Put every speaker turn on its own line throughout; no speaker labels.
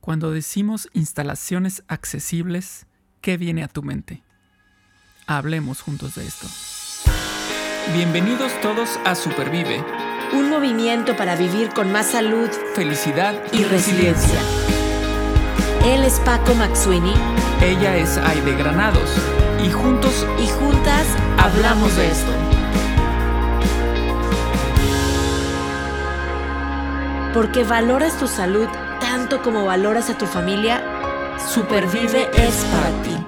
Cuando decimos instalaciones accesibles, ¿qué viene a tu mente? Hablemos juntos de esto. Bienvenidos todos a Supervive.
Un movimiento para vivir con más salud,
felicidad
y, resiliencia. Él es Paco Maxuini.
Ella es Aide Granados. Y juntos
y juntas hablamos de esto. Porque valoras tu salud tanto como valoras a tu familia, Supervive es para ti.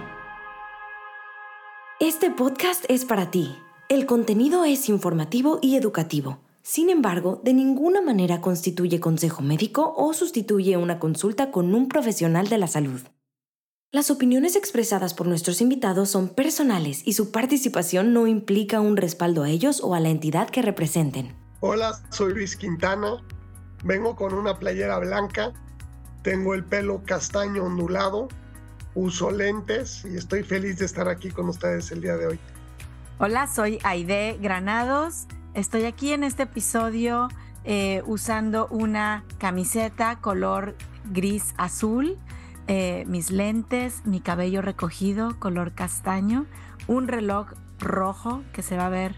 Este podcast es para ti. El contenido es informativo y educativo. Sin embargo, de ninguna manera constituye consejo médico o sustituye una consulta con un profesional de la salud. Las opiniones expresadas por nuestros invitados son personales y su participación no implica un respaldo a ellos o a la entidad que representen.
Hola, soy Luis Quintana. Vengo con una playera blanca tengo el pelo castaño ondulado, uso lentes y estoy feliz de estar aquí con ustedes el día de hoy.
Hola, soy Aide Granados. Estoy aquí en este episodio eh, usando una camiseta color gris azul, eh, mis lentes, mi cabello recogido color castaño, un reloj rojo que se va a ver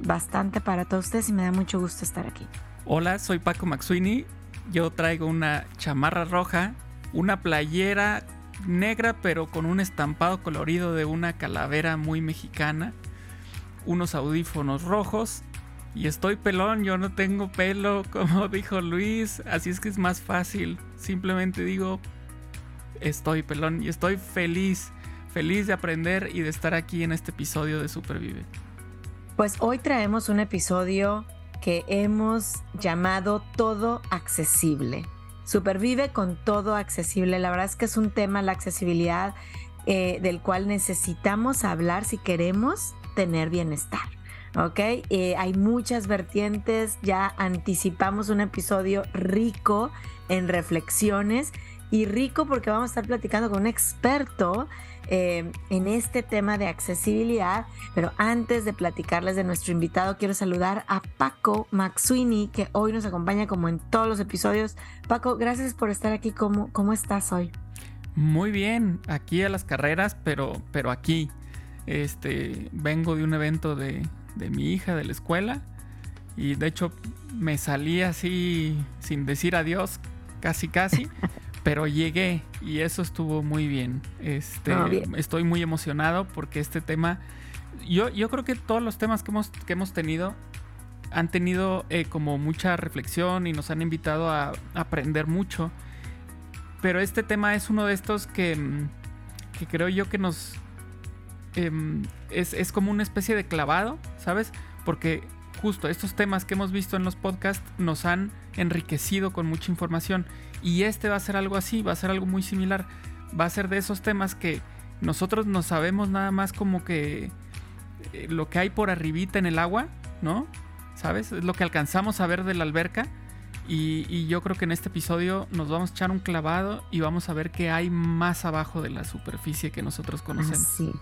bastante para todos ustedes y me da mucho gusto estar aquí.
Hola, soy Paco Maxuini yo traigo una chamarra roja, una playera negra pero con un estampado colorido de una calavera muy mexicana, unos audífonos rojos y estoy pelón, yo no tengo pelo, como dijo Luis, así es que es más fácil. Simplemente digo, estoy pelón y estoy feliz, feliz de aprender y de estar aquí en este episodio de Supervive.
Pues hoy traemos un episodio que hemos llamado todo accesible. Supervive con todo accesible. La verdad es que es un tema, la accesibilidad, eh, del cual necesitamos hablar si queremos tener bienestar. ¿ok? Eh, hay muchas vertientes, ya anticipamos un episodio rico en reflexiones y rico porque vamos a estar platicando con un experto eh, en este tema de accesibilidad. Pero antes de platicarles de nuestro invitado, quiero saludar a Paco Maxuini, que hoy nos acompaña como en todos los episodios. Paco, gracias por estar aquí. ¿Cómo, cómo estás hoy?
Muy bien, aquí a las carreras, pero, pero aquí. Este, vengo de un evento de, de mi hija de la escuela y de hecho me salí así sin decir adiós, casi casi. pero llegué y eso estuvo muy bien. Este, ah, Estoy muy emocionado porque este tema, yo, yo creo que todos los temas que hemos, que hemos tenido han tenido eh, como mucha reflexión y nos han invitado a, aprender mucho. Pero este tema es uno de estos que, que creo yo que nos... Em, es, es como una especie de clavado, ¿sabes? Porque justo estos temas que hemos visto en los podcasts nos han enriquecido con mucha información y este va a ser algo así, va a ser algo muy similar. Va a ser de esos temas que nosotros no sabemos nada más como que eh, lo que hay por arribita en el agua, ¿no? ¿Sabes? Es lo que alcanzamos a ver de la alberca. Y, yo creo que en este episodio nos vamos a echar un clavado y vamos a ver qué hay más abajo de la superficie que nosotros conocemos.
Sí.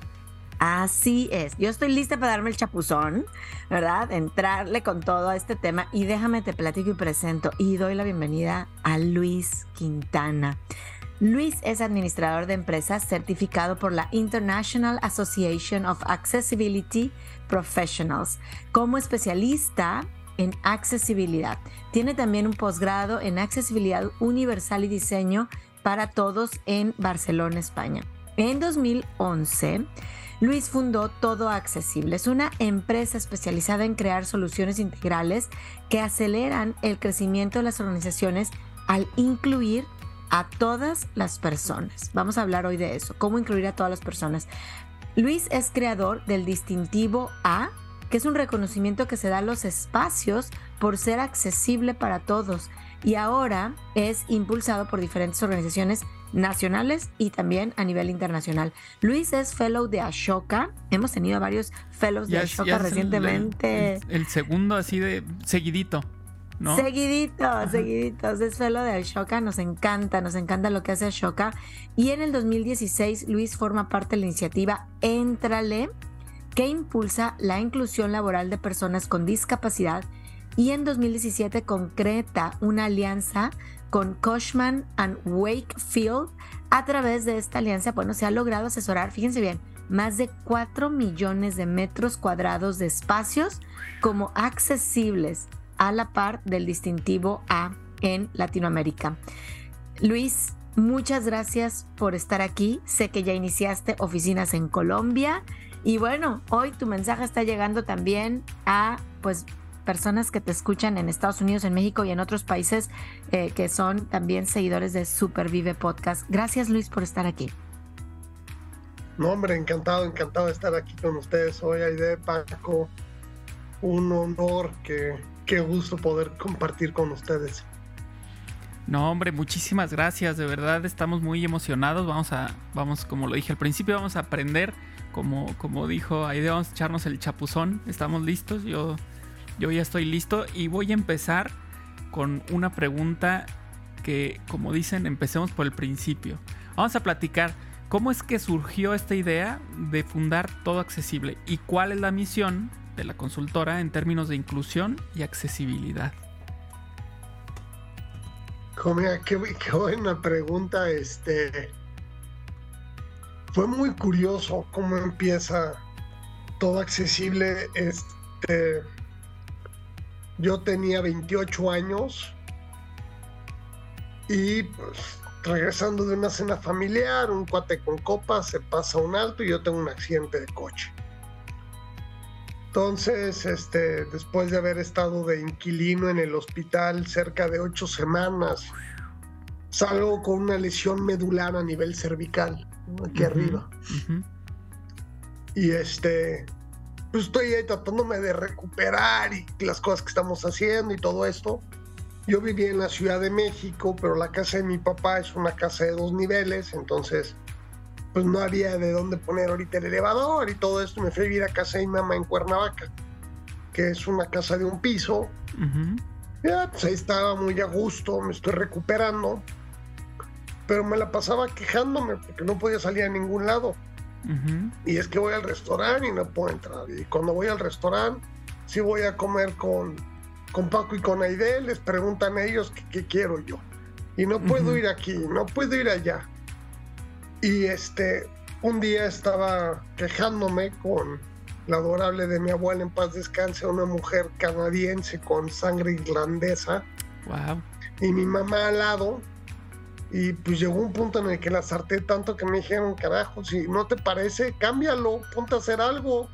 Así es. Yo estoy lista para darme el chapuzón, ¿verdad? Entrarle con todo a este tema. Y déjame te platico y presento. Y doy la bienvenida a Luis Quintana. Luis es administrador de empresas certificado por la International Association of Accessibility Professionals como especialista en accesibilidad. Tiene también un posgrado en accesibilidad universal y diseño para todos en Barcelona, España. En 2011 Luis fundó Todo Accesible. Es una empresa especializada en crear soluciones integrales que aceleran el crecimiento de las organizaciones al incluir a todas las personas. Vamos a hablar hoy de eso, cómo incluir a todas las personas. Luis es creador del distintivo A, que es un reconocimiento que se da a los espacios por ser accesible para todos y ahora es impulsado por diferentes organizaciones nacionales y también a nivel internacional. Luis es fellow de Ashoka. Hemos tenido varios fellows de Ashoka recientemente.
El, segundo así de seguidito. ¿No?
Seguidito, seguidito. Es fellow de Ashoka, nos encanta, nos encanta lo que hace Ashoka. Y en el 2016, Luis forma parte de la iniciativa Entrale, que impulsa la inclusión laboral de personas con discapacidad y en 2017 concreta una alianza con Cushman and Wakefield. A través de esta alianza, bueno, se ha logrado asesorar, fíjense bien, más de 4 millones de metros cuadrados de espacios como accesibles a la par del distintivo A en Latinoamérica. Luis, muchas gracias por estar aquí. Sé que ya iniciaste oficinas en Colombia y bueno, hoy tu mensaje está llegando también a pues personas que te escuchan en Estados Unidos, en México y en otros países eh, que son también seguidores de Supervive Podcast. Gracias Luis por estar aquí.
No, hombre, encantado, encantado de estar aquí con ustedes hoy, Aide, Paco. Un honor, que, qué gusto poder compartir con ustedes.
No, hombre, muchísimas gracias. De verdad estamos muy emocionados. Vamos a, vamos, como lo dije al principio, vamos a aprender. Como, como dijo Aide, vamos a echarnos el chapuzón. Estamos listos. Yo, yo ya estoy listo. Y voy a empezar con una pregunta que, como dicen, empecemos por el principio. Vamos a platicar cómo es que surgió esta idea de fundar Todo Accesible y cuál es la misión de la consultora en términos de inclusión y accesibilidad.
Mira, qué, qué, buena pregunta. Este fue muy curioso cómo empieza todo accesible. Este yo tenía 28 años y pues regresando de una cena familiar, un cuate con copas se pasa un alto y yo tengo un accidente de coche. Entonces, este, después de haber estado de inquilino en el hospital cerca de ocho semanas, salgo con una lesión medular a nivel cervical, aquí arriba. Y este, pues estoy ahí tratándome de recuperar y las cosas que estamos haciendo y todo esto. Yo vivía en la Ciudad de México, pero la casa de mi papá es una casa de dos niveles, entonces pues no había de dónde poner ahorita el elevador y todo esto. Me fui a vivir a casa de mi mamá en Cuernavaca, que es una casa de un piso. Ya, pues ahí estaba muy a gusto, me estoy recuperando. Pero me la pasaba quejándome porque no podía salir a ningún lado. Y es que voy al restaurante y no puedo entrar. Y cuando voy al restaurante, sí voy a comer con, con Paco y con Aide, les preguntan a ellos qué, quiero yo. Y no puedo ir aquí, no puedo ir allá. Y este, un día estaba quejándome con la adorable de mi abuela en paz descanse, una mujer canadiense con sangre irlandesa.
Wow.
Y mi mamá al lado. Y pues llegó un punto en el que la sarté tanto que me dijeron, carajo, si no te parece, cámbialo, ponte a hacer algo.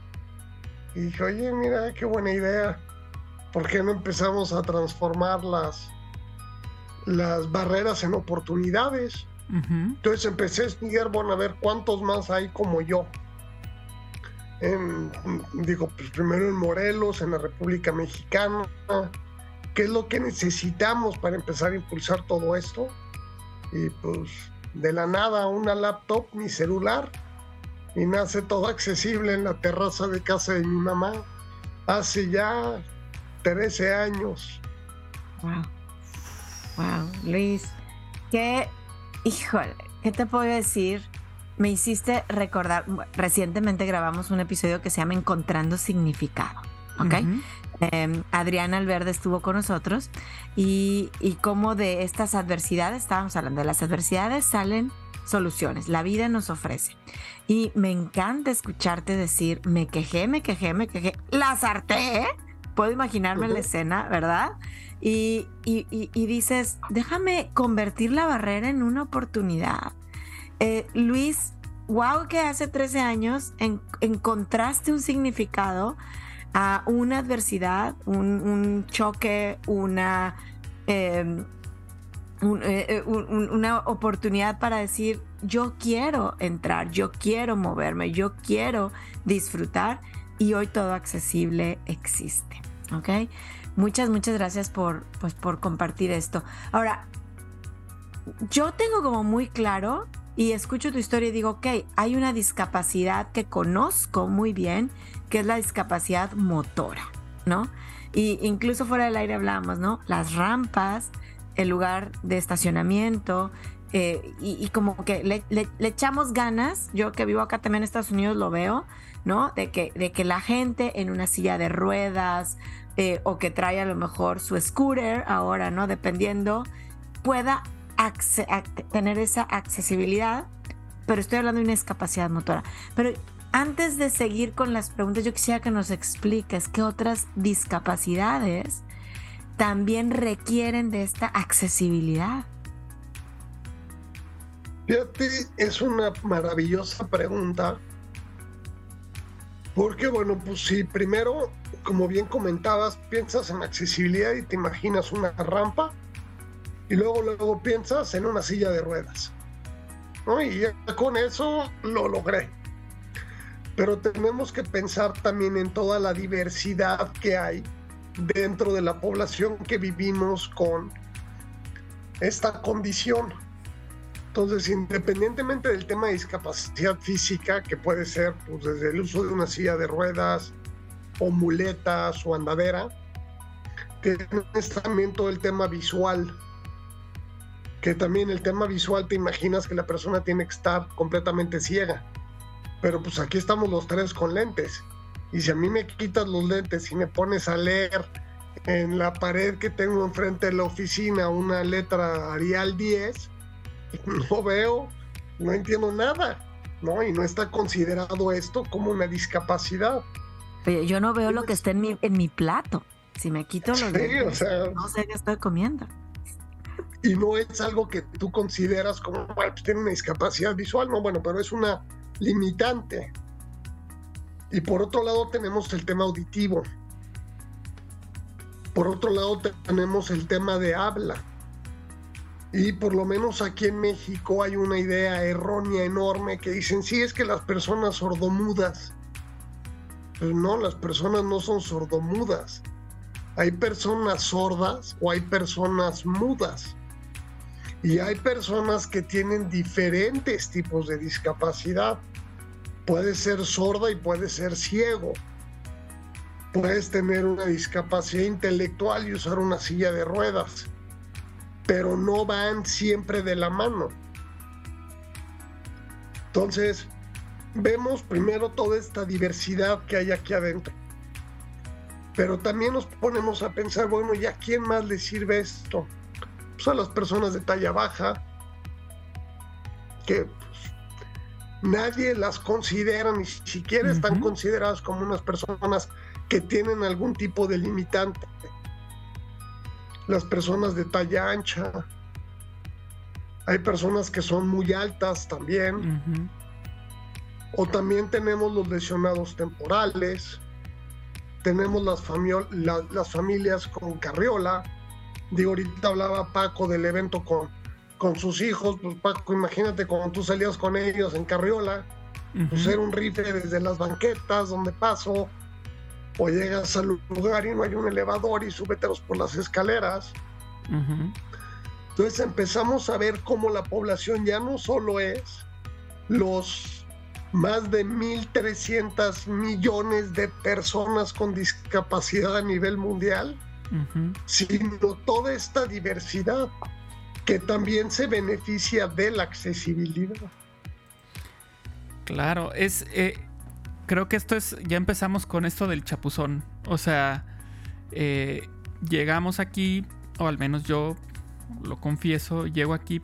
Y dije, oye, mira, qué buena idea. ¿Por qué no empezamos a transformar las, las barreras en oportunidades? Entonces empecé a estudiar, bueno, a ver cuántos más hay como yo. digo, pues primero en Morelos, en la República Mexicana, qué es lo que necesitamos para empezar a impulsar todo esto. Y pues de la nada una laptop, mi celular, y nace todo accesible en la terraza de casa de mi mamá hace ya 13 años.
Wow. Wow, Luis, qué Híjole, ¿qué te puedo decir? Me hiciste recordar, recientemente grabamos un episodio que se llama Encontrando Significado, ¿ok? Em, Adriana Alverde estuvo con nosotros y, y cómo de estas adversidades, estábamos hablando de las adversidades, salen soluciones, la vida nos ofrece. Y me encanta escucharte decir, me quejé, me quejé, me quejé, la sarté, puedo imaginarme la escena, ¿verdad? Y, dices, déjame convertir la barrera en una oportunidad. Eh, Luis, wow que hace 13 años encontraste un significado a una adversidad, un, choque, una, em, eh, eh, una oportunidad para decir, yo quiero entrar, yo quiero moverme, yo quiero disfrutar y hoy todo accesible existe. ¿Ok? Muchas, muchas gracias por, pues, por compartir esto. Ahora, yo tengo como muy claro y escucho tu historia y digo, ok, hay una discapacidad que conozco muy bien, que es la discapacidad motora, ¿no? Y incluso fuera del aire hablábamos, ¿no? Las rampas, el lugar de estacionamiento, eh, y, como que le, echamos ganas, yo que vivo acá también en Estados Unidos lo veo, ¿no? De que, de que la gente en una silla de ruedas eh, o que trae a lo mejor su scooter ahora, ¿no? Dependiendo, pueda tener esa accesibilidad, pero estoy hablando de una discapacidad motora. Pero antes de seguir con las preguntas, yo quisiera que nos expliques qué otras discapacidades también requieren de esta accesibilidad.
Fíjate, es una maravillosa pregunta. Porque, bueno, pues si primero, como bien comentabas, piensas en accesibilidad y te imaginas una rampa, y luego, luego piensas en una silla de ruedas. Y ya con eso lo logré. Pero tenemos que pensar también en toda la diversidad que hay dentro de la población que vivimos con esta condición. Entonces, independientemente del tema de discapacidad física, que puede ser pues, desde el uso de una silla de ruedas o muletas o andadera, tienes también todo el tema visual que también el tema visual te imaginas que la persona tiene que estar completamente ciega. Pero pues aquí estamos los tres con lentes. Y si a mí me quitas los lentes y me pones a leer en la pared que tengo enfrente de la oficina una letra Arial 10, no veo, no entiendo nada, ¿no? Y no está considerado esto como una discapacidad.
yo no veo lo que está en mi, en mi plato. Si me quito los lentes, no sé qué estoy comiendo
y no es algo que tú consideras como, bueno, pues tiene una discapacidad visual, no, bueno, pero es una limitante. Y por otro lado tenemos el tema auditivo. Por otro lado tenemos el tema de habla. Y por lo menos aquí en México hay una idea errónea enorme que dicen, sí, es que las personas sordomudas. Pero no, las personas no son sordomudas. Hay personas sordas o hay personas mudas. Y hay personas que tienen diferentes tipos de discapacidad. Puede ser sorda y puede ser ciego. Puedes tener una discapacidad intelectual y usar una silla de ruedas, pero no van siempre de la mano. Entonces, vemos primero toda esta diversidad que hay aquí adentro. Pero también nos ponemos a pensar, bueno, ¿y a quién más le sirve esto? Son las personas de talla baja, que pues, nadie las considera, ni siquiera están consideradas como unas personas que tienen algún tipo de limitante. Las personas de talla ancha, hay personas que son muy altas también. O también tenemos los lesionados temporales, tenemos las, las familias con carriola, Digo, ahorita hablaba Paco del evento con, con sus hijos. Pues Paco, imagínate cuando tú salías con ellos en carriola, pues era un rifle desde las banquetas donde paso, o llegas al lugar y no hay un elevador y súbetelos por las escaleras. Entonces empezamos a ver cómo la población ya no solo es los más de 1.300 millones de personas con discapacidad a nivel mundial, sino toda esta diversidad que también se beneficia de la accesibilidad.
Claro, es eh, creo que esto es, ya empezamos con esto del chapuzón. O sea, eh, llegamos aquí, o al menos yo lo confieso, llego aquí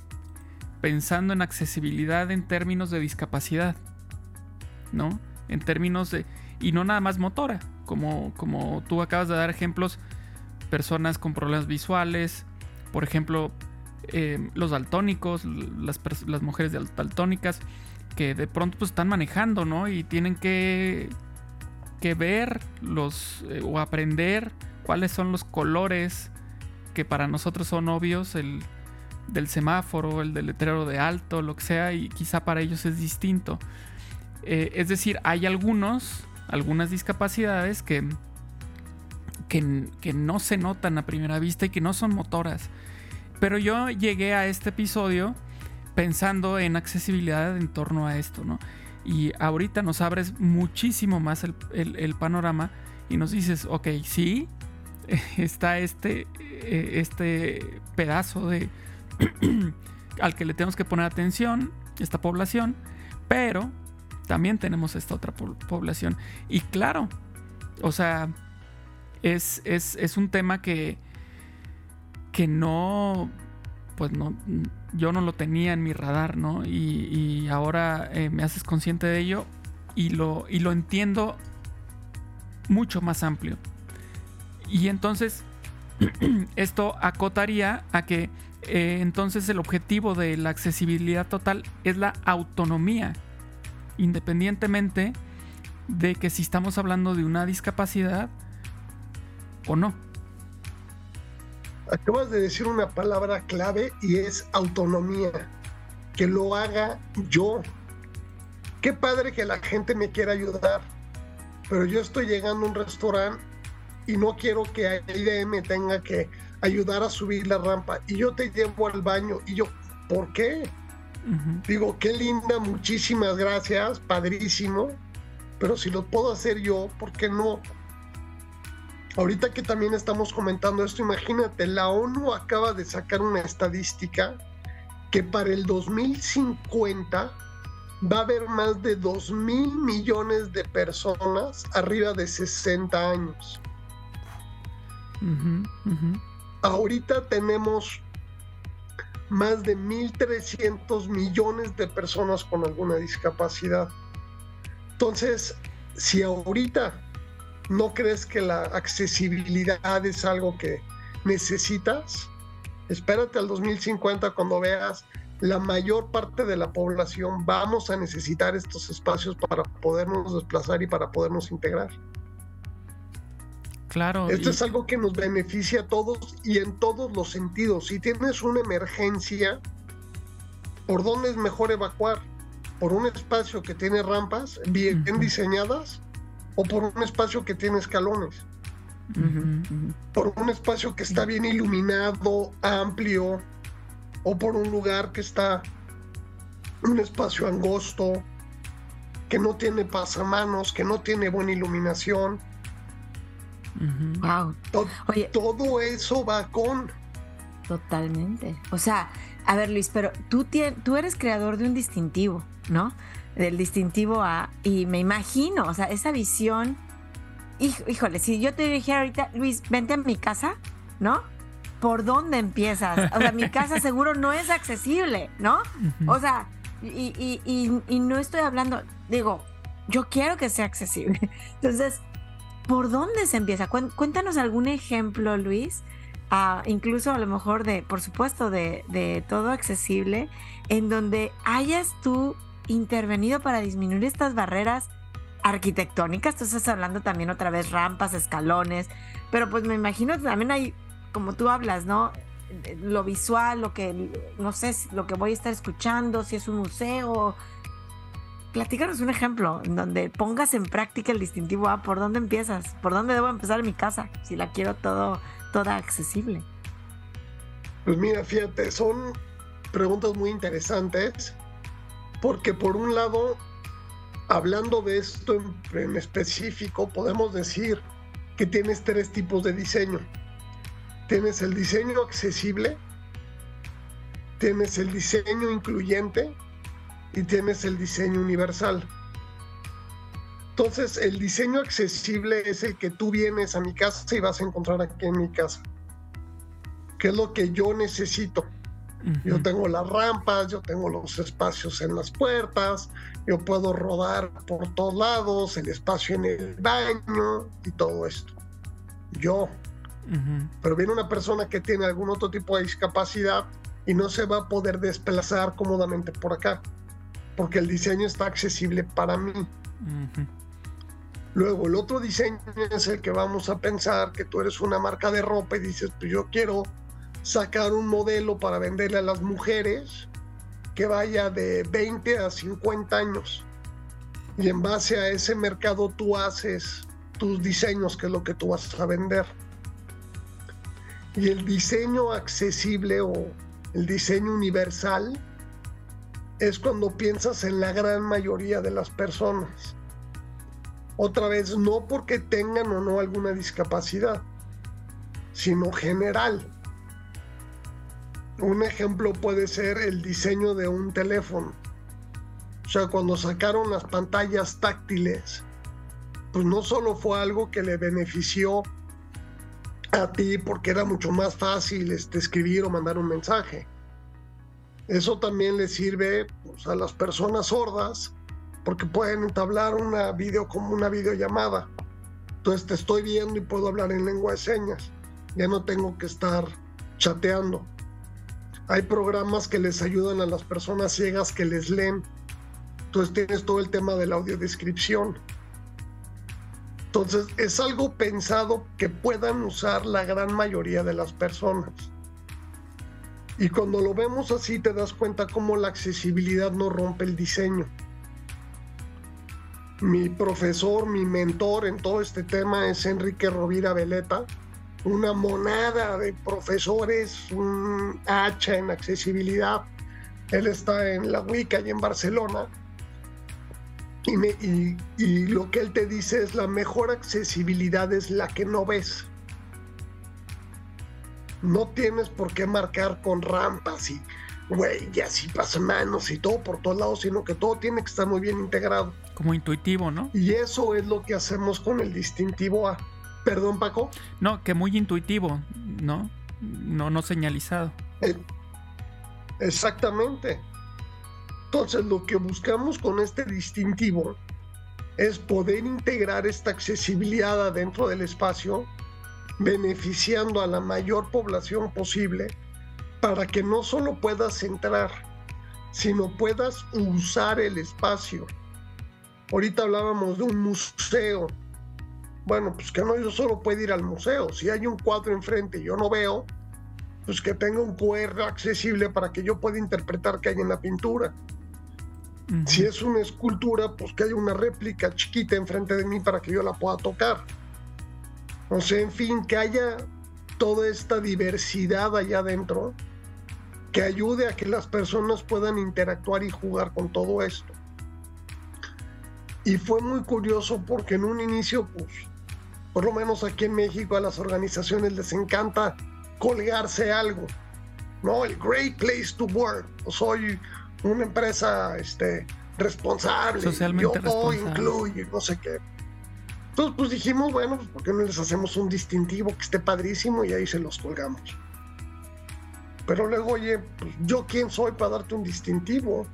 pensando en accesibilidad en términos de discapacidad, ¿no? En términos de, y no nada más motora, como, como tú acabas de dar ejemplos, personas con problemas visuales, por ejemplo, eh, los daltónicos, las, mujeres daltónicas, que de pronto pues están manejando, ¿no? Y tienen que, que ver los, eh, o aprender cuáles son los colores que para nosotros son obvios, el del semáforo, el del letrero de alto, lo que sea, y quizá para ellos es distinto. Eh, es decir, hay algunos, algunas discapacidades que que, no se notan a primera vista y que no son motoras. Pero yo llegué a este episodio pensando en accesibilidad en torno a esto, ¿no? Y ahorita nos abres muchísimo más el, panorama y nos dices, ok, sí, está este, eh, este pedazo de al que le tenemos que poner atención, esta población, pero también tenemos esta otra población. Y claro, o sea, es, un tema que, que no, pues no, yo no lo tenía en mi radar, ¿no? Y, ahora eh, me haces consciente de ello y lo, y lo entiendo mucho más amplio. Y entonces esto acotaría a que eh, entonces el objetivo de la accesibilidad total es la autonomía, independientemente de que si estamos hablando de una discapacidad o no.
Acabas de decir una palabra clave y es autonomía. Que lo haga yo. Qué padre que la gente me quiera ayudar, pero yo estoy llegando a un restaurante y no quiero que IDM tenga que ayudar a subir la rampa y yo te llevo al baño y yo, ¿por qué? Digo, qué linda, muchísimas gracias, padrísimo, pero si lo puedo hacer yo, ¿por qué no? Ahorita que también estamos comentando esto, imagínate, la ONU acaba de sacar una estadística que para el 2050 va a haber más de 2 mil millones de personas arriba de 60 años. Ahorita tenemos más de 1.300 millones de personas con alguna discapacidad. Entonces, si ahorita no crees que la accesibilidad es algo que necesitas, espérate al 2050 cuando veas la mayor parte de la población vamos a necesitar estos espacios para podernos desplazar y para podernos integrar.
Claro.
Esto es algo que nos beneficia a todos y en todos los sentidos. Si tienes una emergencia, ¿por dónde es mejor evacuar? ¿Por un espacio que tiene rampas bien, diseñadas o por un espacio que tiene escalones? Por un espacio que está bien iluminado, amplio, o por un lugar que está un espacio angosto, que no tiene pasamanos, que no tiene buena iluminación
Wow.
Oye, todo eso va con.
Totalmente. O sea, a ver Luis, pero tú, tú eres creador de un distintivo, ¿no? Del distintivo A. Y me imagino, o sea, esa visión. Híjole, si yo te dijera ahorita, Luis, vente a mi casa, ¿no? ¿Por dónde empiezas? O sea, mi casa seguro no es accesible, ¿no? O sea, y, y no estoy hablando, digo, yo quiero que sea accesible. Entonces, ¿por dónde se empieza? Cuéntanos algún ejemplo, Luis, ah, incluso a lo mejor de, por supuesto, de, todo accesible, en donde hayas tú intervenido para disminuir estas barreras arquitectónicas. Tú estás hablando también otra vez rampas, escalones, pero pues me imagino que también hay, como tú hablas, ¿no? Lo visual, lo que, no sé, lo que voy a estar escuchando, si es un museo, platícanos un ejemplo en donde pongas en práctica el distintivo A. ¿Por dónde empiezas? ¿Por dónde debo empezar mi casa? Si la quiero todo, toda accesible.
Pues mira, fíjate, son preguntas muy interesantes porque por un lado, hablando de esto en, específico, podemos decir que tienes tres tipos de diseño. Tienes el diseño accesible, tienes el diseño incluyente y tienes el diseño universal. Entonces, el diseño accesible es el que tú vienes a mi casa y vas a encontrar aquí en mi casa. ¿Qué es lo que yo necesito? Yo tengo las rampas, yo tengo los espacios en las puertas, yo puedo rodar por todos lados, el espacio en el baño y todo esto. Yo. Pero viene una persona que tiene algún otro tipo de discapacidad y no se va a poder desplazar cómodamente por acá porque el diseño está accesible para mí. Luego, el otro diseño es el que vamos a pensar que tú eres una marca de ropa y dices, pues yo quiero sacar un modelo para venderle a las mujeres que vaya de 20 a 50 años. Y en base a ese mercado tú haces tus diseños, que es lo que tú vas a vender. Y el diseño accesible o el diseño universal es cuando piensas en la gran mayoría de las personas. Otra vez, no porque tengan o no alguna discapacidad, sino general. Un ejemplo puede ser el diseño de un teléfono. O sea, cuando sacaron las pantallas táctiles, pues no solo fue algo que le benefició a ti porque era mucho más fácil este, escribir o mandar un mensaje, Eso también le sirve pues, a las personas sordas porque pueden entablar una video como una videollamada. Entonces te estoy viendo y puedo hablar en lengua de señas. Ya no tengo que estar chateando. Hay programas que les ayudan a las personas ciegas que les leen. Entonces tienes todo el tema de la audiodescripción. Entonces es algo pensado que puedan usar la gran mayoría de las personas. Y cuando lo vemos así te das cuenta cómo la accesibilidad no rompe el diseño. Mi profesor, mi mentor en todo este tema es Enrique Rovira Veleta, una monada de profesores, un hacha en accesibilidad. Él está en la WICA y en Barcelona. Y, y lo que él te dice es la mejor accesibilidad es la que no ves no tienes por qué marcar con rampas y huellas y pasamanos y todo por todos lados, sino que todo tiene que estar muy bien integrado.
Como intuitivo, ¿no?
Y eso es lo que hacemos con el distintivo A. Perdón, Paco.
No, que muy intuitivo, ¿no? No, no señalizado.
Eh, exactamente. Entonces, lo que buscamos con este distintivo es poder integrar esta accesibilidad adentro del espacio beneficiando a la mayor población posible para que no solo puedas entrar, sino puedas usar el espacio. Ahorita hablábamos de un museo. Bueno, pues que no yo solo puedo ir al museo. Si hay un cuadro enfrente y yo no veo, pues que tenga un QR accesible para que yo pueda interpretar qué hay en la pintura. Si es una escultura, pues que haya una réplica chiquita enfrente de mí para que yo la pueda tocar. O sea, en fin, que haya toda esta diversidad allá adentro que ayude a que las personas puedan interactuar y jugar con todo esto. Y fue muy curioso porque en un inicio, pues, por lo menos aquí en México a las organizaciones les encanta colgarse algo, ¿no? El Great Place to Work. Soy una empresa este, responsable,
Socialmente
yo incluye, no sé qué. Entonces, pues dijimos, bueno, pues ¿por qué no les hacemos un distintivo que esté padrísimo y ahí se los colgamos? Pero luego, oye, pues yo quién soy para darte un distintivo.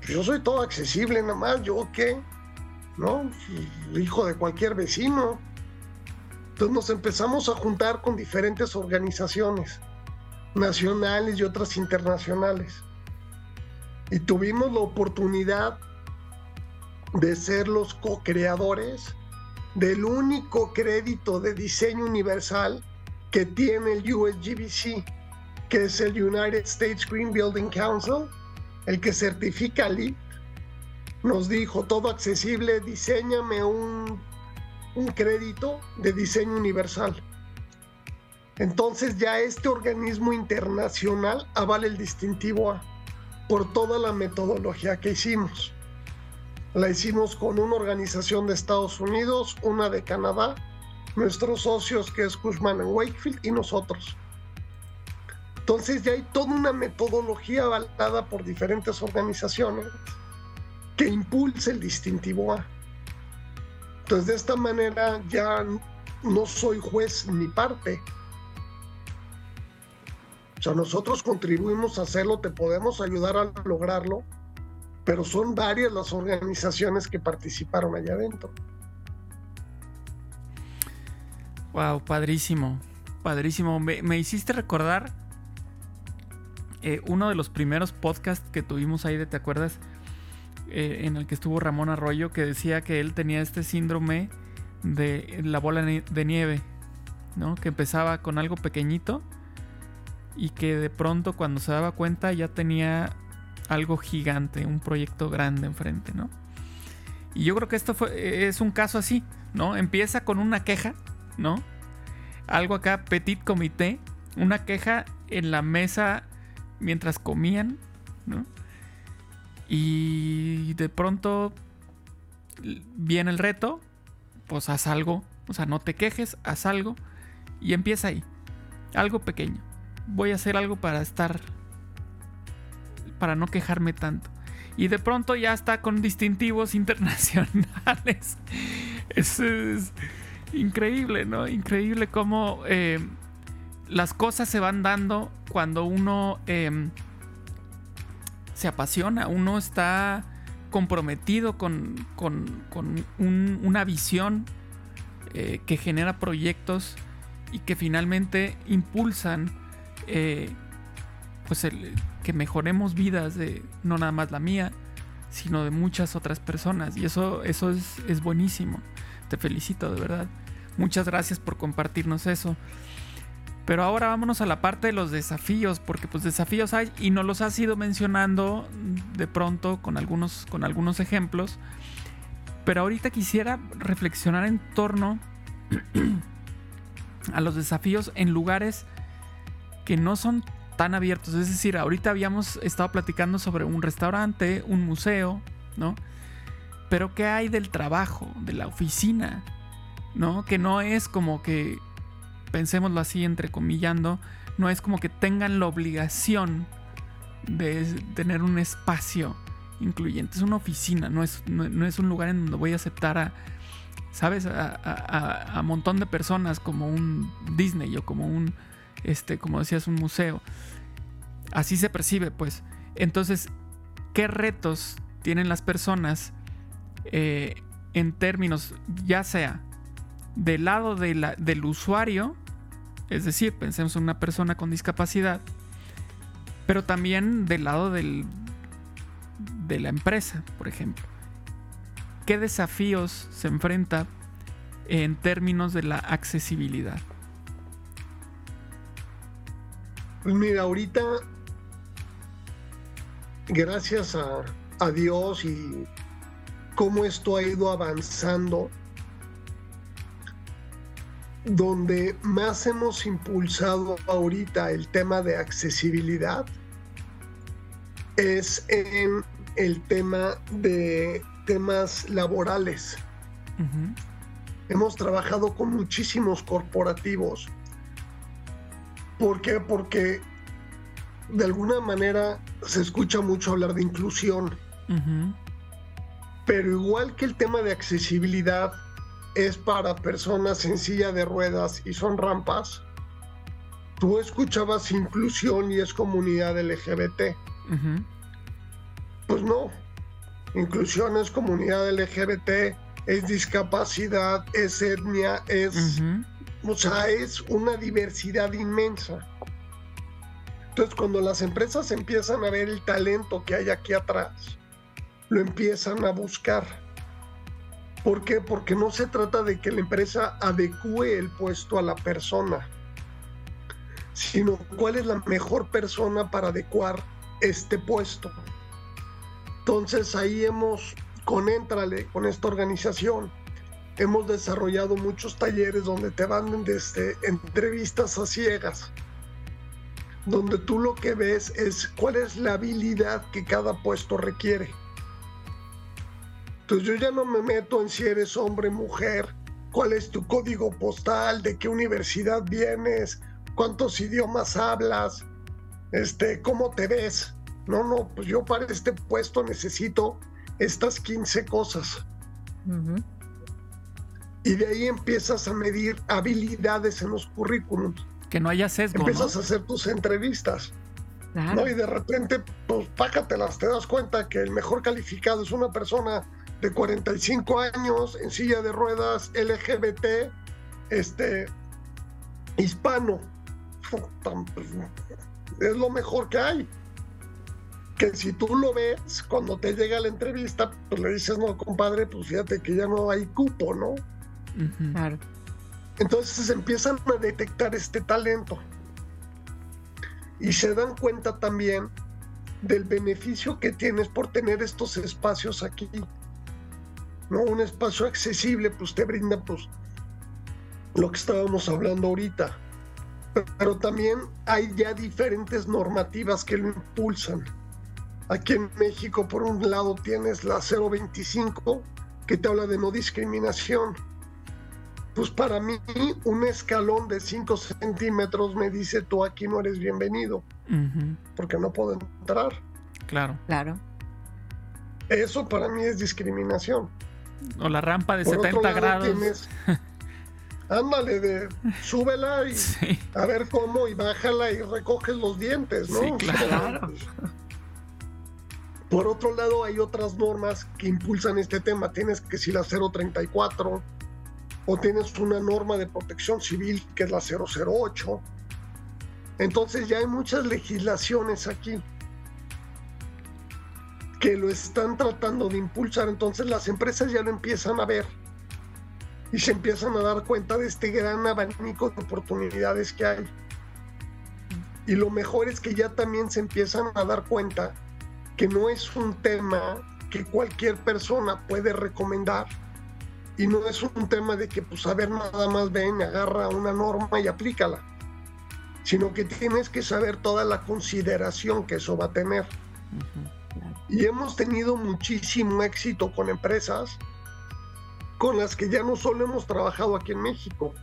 Pues, yo soy todo accesible nada más, yo qué, ¿no? Hijo de cualquier vecino. Entonces nos empezamos a juntar con diferentes organizaciones, nacionales y otras internacionales. Y tuvimos la oportunidad de ser los co-creadores del único crédito de diseño universal que tiene el USGBC, que es el United States Green Building Council, el que certifica LEED, nos dijo todo accesible, diseñame un, un crédito de diseño universal. Entonces ya este organismo internacional avala el distintivo A por toda la metodología que hicimos. La hicimos con una organización de Estados Unidos, una de Canadá, nuestros socios que es Cushman Wakefield y nosotros. Entonces ya hay toda una metodología avalada por diferentes organizaciones que impulsa el distintivo A. Entonces de esta manera ya no soy juez ni parte. O sea, nosotros contribuimos a hacerlo, te podemos ayudar a lograrlo, pero son varias las organizaciones que participaron allá adentro.
Wow, padrísimo, padrísimo. Me, hiciste recordar eh, uno de los primeros podcasts que tuvimos ahí de, ¿te acuerdas? Eh, en el que estuvo Ramón Arroyo, que decía que él tenía este síndrome de la bola de nieve, ¿no? Que empezaba con algo pequeñito y que de pronto cuando se daba cuenta ya tenía algo gigante, un proyecto grande enfrente, ¿no? Y yo creo que esto fue, es un caso así, ¿no? Empieza con una queja, ¿no? Algo acá, petit comité, una queja en la mesa mientras comían, ¿no? Y de pronto viene el reto, pues haz algo, o sea, no te quejes, haz algo y empieza ahí, algo pequeño. Voy a hacer algo para estar para no quejarme tanto. Y de pronto ya está con distintivos internacionales. es, es increíble, ¿no? Increíble cómo eh, las cosas se van dando cuando uno em, se apasiona, uno está comprometido con, una visión eh, que genera proyectos y que finalmente impulsan eh, pues que mejoremos vidas de no nada más la mía, sino de muchas otras personas. Y eso, eso es, es buenísimo. Te felicito de verdad. Muchas gracias por compartirnos eso. Pero ahora vámonos a la parte de los desafíos, porque pues desafíos hay y nos los has ido mencionando de pronto con algunos, con algunos ejemplos. Pero ahorita quisiera reflexionar en torno a los desafíos en lugares que no son tan abiertos. Es decir, ahorita habíamos estado platicando sobre un restaurante, un museo, ¿no? Pero ¿qué hay del trabajo, de la oficina? ¿No? Que no es como que pensémoslo así, entrecomillando, no es como que tengan la obligación de tener un espacio incluyente. Es una oficina, no es, no, es un lugar en donde voy a aceptar a, ¿sabes? A, un montón de personas como un Disney o como un, este, como decías, un museo. Así se percibe, pues. Entonces, ¿qué retos tienen las personas eh, en términos, ya sea del lado del usuario, es decir, pensemos en una persona con discapacidad, pero también del lado de la empresa, por ejemplo. ¿Qué desafíos se enfrenta en términos de la accesibilidad?
Pues mira, ahorita, gracias a Dios y cómo esto ha ido avanzando, donde más hemos impulsado ahorita el tema de accesibilidad es en el tema de temas laborales. Hemos trabajado con muchísimos corporativos. ¿Por qué? Porque de alguna manera se escucha mucho hablar de inclusión. Pero igual que el tema de accesibilidad, es para personas en silla de ruedas y son rampas, tú escuchabas inclusión y es comunidad LGBT. Pues no, inclusión es comunidad LGBT, es discapacidad, es etnia, es... O sea, es una diversidad inmensa. Entonces, cuando las empresas empiezan a ver el talento que hay aquí atrás, lo empiezan a buscar ¿Por qué? Porque no se trata de que la empresa adecue el puesto a la persona, sino cuál es la mejor persona para adecuar este puesto. Entonces ahí hemos, con Entrale, con esta organización, hemos desarrollado muchos talleres donde te van desde entrevistas a ciegas, donde tú lo que ves es cuál es la habilidad que cada puesto requiere entonces yo ya no me meto en si eres hombre, mujer, cuál es tu código postal, de qué universidad vienes, cuántos idiomas hablas, este, cómo te ves. No, no, pues yo para este puesto necesito estas 15 cosas. Y de ahí empiezas a medir habilidades en los currículums.
Que no haya sesgo.
Empiezas a hacer tus entrevistas. ¿no? Y de repente, pues pácatelas, te das cuenta que el mejor calificado es una persona de 45 años, en silla de ruedas, LGBT, este, hispano. Es lo mejor que hay. Que si tú lo ves, cuando te llega la entrevista, pues le dices, no, compadre, pues fíjate que ya no hay cupo, ¿no? Claro. Entonces empiezan a detectar este talento. Y se dan cuenta también del beneficio que tienes por tener estos espacios aquí. ¿No? Un espacio accesible, pues te brinda pues lo que estábamos hablando ahorita. Pero también hay ya diferentes normativas que lo impulsan. Aquí en México, por un lado, tienes la 025, que te habla de no discriminación. Pues para mí, un escalón de 5 centímetros me dice, tú aquí no eres bienvenido, porque no puedo entrar.
Claro.
Claro.
Eso para mí es discriminación.
O la rampa de 70 grados.
ándale, de, súbela y a ver cómo, y bájala y recoges los dientes, ¿no?
claro.
Por otro lado, hay otras normas que impulsan este tema. Tienes que si la 034 o tienes una norma de protección civil que es la 008. Entonces ya hay muchas legislaciones aquí que lo están tratando de impulsar. Entonces las empresas ya lo empiezan a ver y se empiezan a dar cuenta de este gran abanico de oportunidades que hay. Y lo mejor es que ya también se empiezan a dar cuenta que no es un tema que cualquier persona puede recomendar y no es un tema de que pues a ver nada más ven, agarra una norma y aplícala, sino que tienes que saber toda la consideración que eso va a tener. Y hemos tenido muchísimo éxito con empresas con las que ya no solo hemos trabajado aquí en México.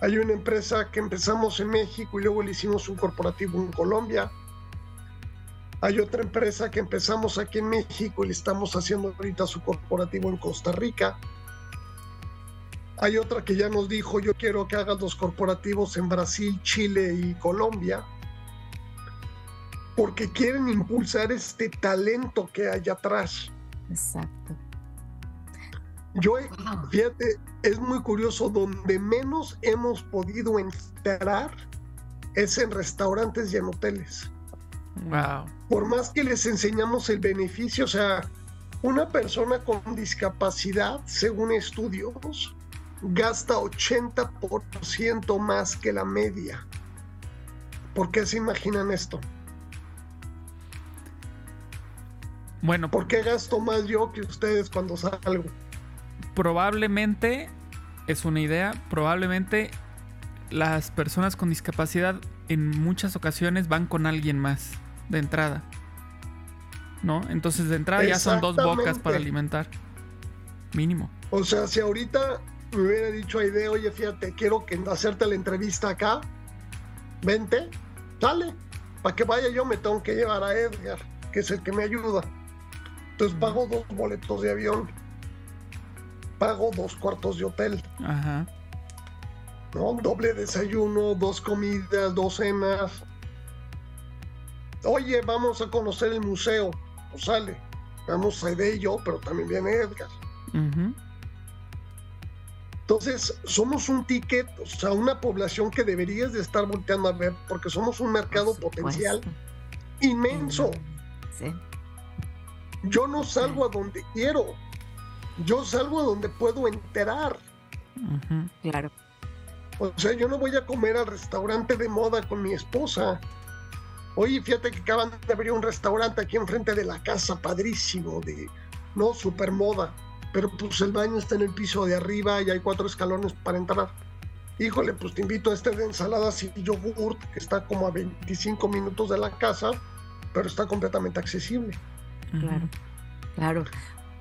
Hay una empresa que empezamos en México y luego le hicimos un corporativo en Colombia hay otra empresa que empezamos aquí en México y le estamos haciendo ahorita su corporativo en Costa Rica. Hay otra que ya nos dijo, yo quiero que hagas los corporativos en Brasil, Chile y Colombia, porque quieren impulsar este talento que hay atrás.
Exacto.
Yo, fíjate, es muy curioso, donde menos hemos podido entrar es en restaurantes y en hoteles. Por más que les enseñamos el beneficio, o sea, una persona con discapacidad, según estudios, gasta 80% más que la media. ¿Por qué se imaginan esto?
Bueno,
¿por qué gasto más yo que ustedes cuando salgo?
Probablemente, es una idea, probablemente las personas con discapacidad en muchas ocasiones van con alguien más de entrada. ¿No? Entonces de entrada ya son dos bocas para alimentar. Mínimo.
O sea, si ahorita me hubiera dicho a Aide, oye, fíjate, quiero que hacerte la entrevista acá, vente, dale. Para que vaya yo me tengo que llevar a Edgar, que es el que me ayuda. Entonces pago dos boletos de avión, pago dos cuartos de hotel.
Ajá.
¿No? Doble desayuno, dos comidas, dos cenas, oye, vamos a conocer el museo, pues sale, vamos a de yo, pero también viene Edgar. Entonces, somos un ticket, o sea, una población que deberías de estar volteando a ver, porque somos un mercado potencial inmenso. Sí. Yo no salgo a donde quiero, yo salgo a donde puedo enterar.
Claro.
O sea, yo no voy a comer al restaurante de moda con mi esposa. Oye, fíjate que acaban de abrir un restaurante aquí enfrente de la casa, padrísimo, de, ¿no? Super moda. Pero pues el baño está en el piso de arriba y hay cuatro escalones para entrar. Híjole, pues te invito a este de ensaladas y yogurt, que está como a 25 minutos de la casa, pero está completamente accesible.
Claro, claro.